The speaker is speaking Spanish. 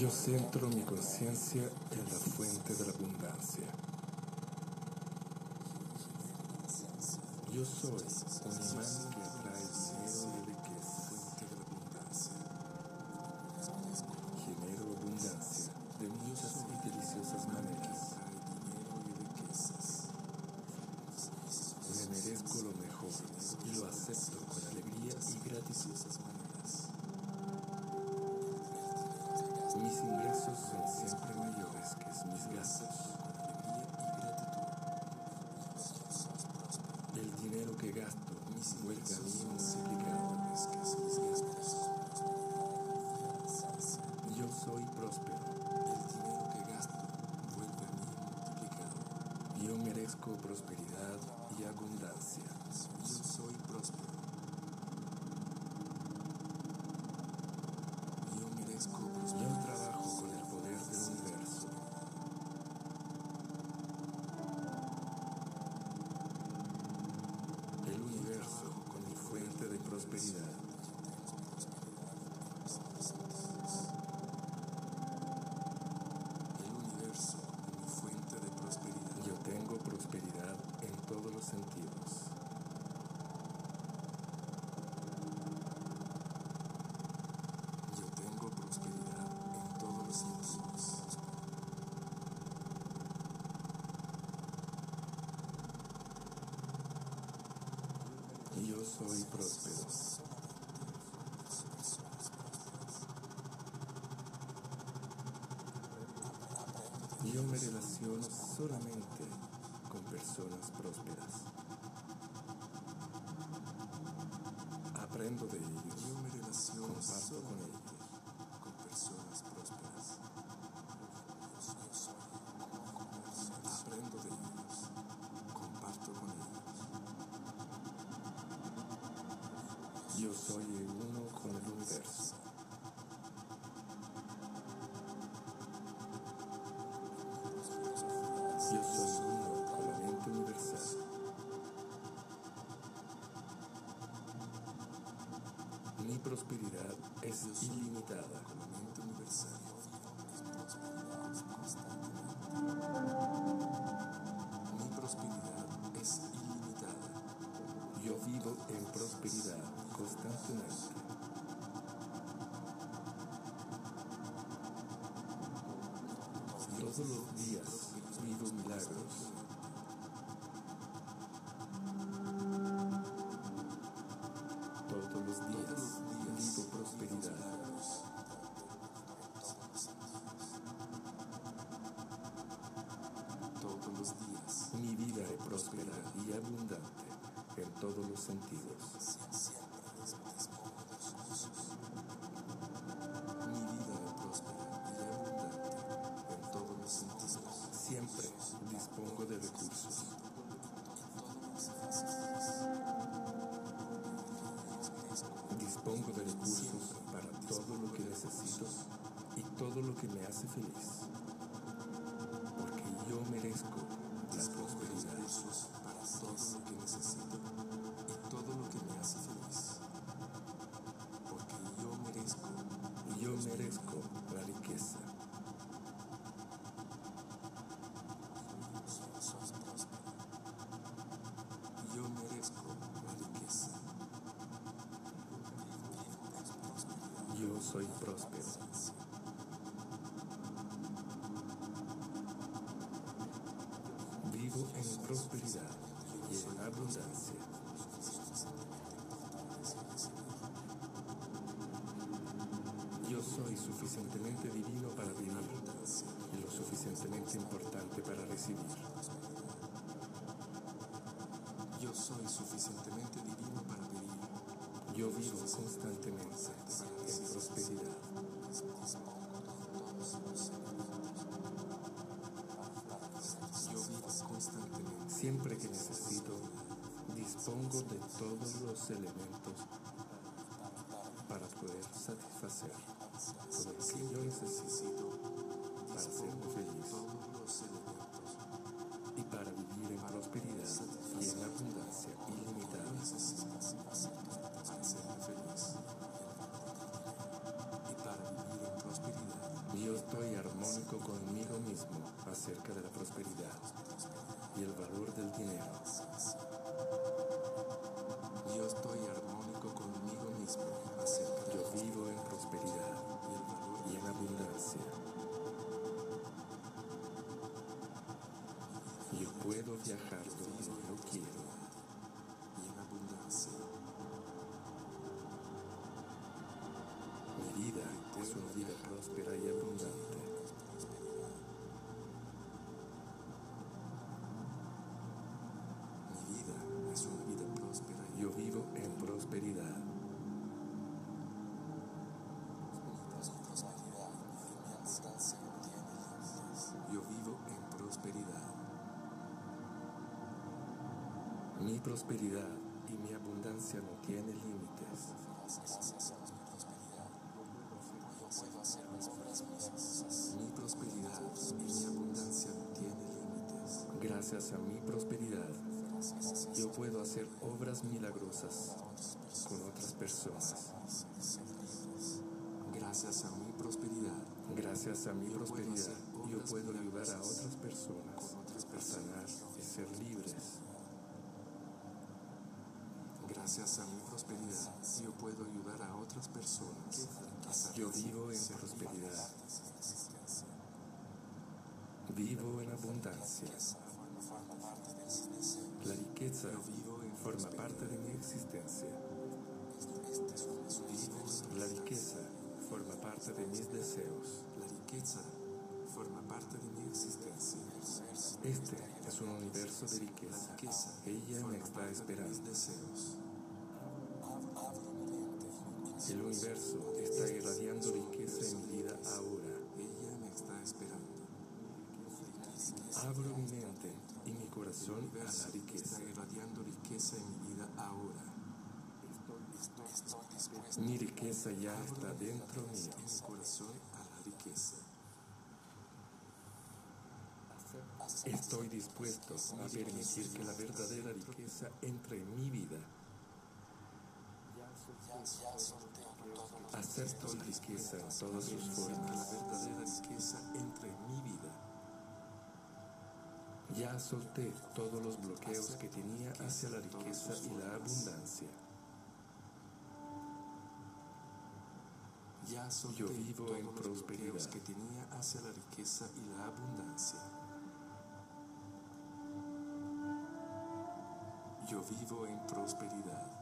Yo centro mi conciencia en la fuente de la abundancia. Yo soy un imán que atrae dinero y El dinero que gasto vuelve a mí multiplicado. Yo soy próspero. El dinero que gasto vuelve a mí multiplicado. Yo merezco prosperidad y abundancia. Fuente de prosperidad. El universo con mi fuente de prosperidad. Yo tengo prosperidad en todos los sentidos. Yo tengo prosperidad en todos los sentidos. Yo soy próspero. Yo me relaciono solamente con personas prósperas. Aprendo de ellos. Yo me relaciono con ellos. Yo soy el uno con el universo. Yo soy uno con la mente universal. Mi prosperidad es ilimitada con la mente universal. Mi prosperidad es ilimitada. Yo vivo en prosperidad Todos los días vivo milagros. Todos los días vivo prosperidad. Todos los días mi vida es próspera y abundante en todos los sentidos. Dispongo de recursos para todo lo que necesito y todo lo que me hace feliz. Porque yo merezco la prosperidad para todo lo que necesito y todo lo que me hace feliz. Porque yo merezco, yo merezco la riqueza. Soy próspero. Vivo en prosperidad y en abundancia. Yo soy suficientemente divino para vivir y lo suficientemente importante para recibir. Yo soy suficientemente divino. Yo vivo constantemente en prosperidad. Yo vivo constantemente. Siempre que necesito, dispongo de todos los elementos para poder satisfacer todo lo que yo necesito para serme feliz y para vivir en prosperidad y en abundancia ilimitada acerca de la prosperidad y el valor del dinero. Yo estoy armónico conmigo mismo acerca de Yo vivo en prosperidad y en abundancia. Yo puedo viajar donde yo quiero. y en abundancia. Mi vida es una vida próspera y abundante. Mi prosperidad y mi abundancia no tienen límites. Mi prosperidad y mi abundancia no tiene límites. Gracias a mi prosperidad, yo puedo hacer obras milagrosas con otras personas. Gracias a mi prosperidad, Gracias a mi prosperidad, yo puedo ayudar a otras personas a sanar y ser libres. Gracias a mi prosperidad, yo puedo ayudar a otras personas Yo vivo en prosperidad. Vivo en abundancia. La riqueza forma parte de mi existencia. La riqueza forma parte de mis deseos. La riqueza forma parte de mi existencia. Este es un universo de riqueza. Ella me está mis esperando. deseos. El universo está irradiando riqueza en mi vida ahora. Ella me está esperando. Abro mi mente y mi corazón a la riqueza. está irradiando riqueza en mi vida ahora. Mi riqueza ya está dentro mío. mi corazón a la riqueza. Estoy dispuesto a permitir que la verdadera riqueza entre en mi vida. Acepto la riqueza en todas sus Que la formas. verdadera riqueza entre en mi vida. Ya solté todos los bloqueos que tenía hacia la riqueza y la abundancia. Ya solté Yo vivo todos en los bloqueos prosperidad. que tenía hacia la riqueza y la abundancia. Yo vivo en prosperidad.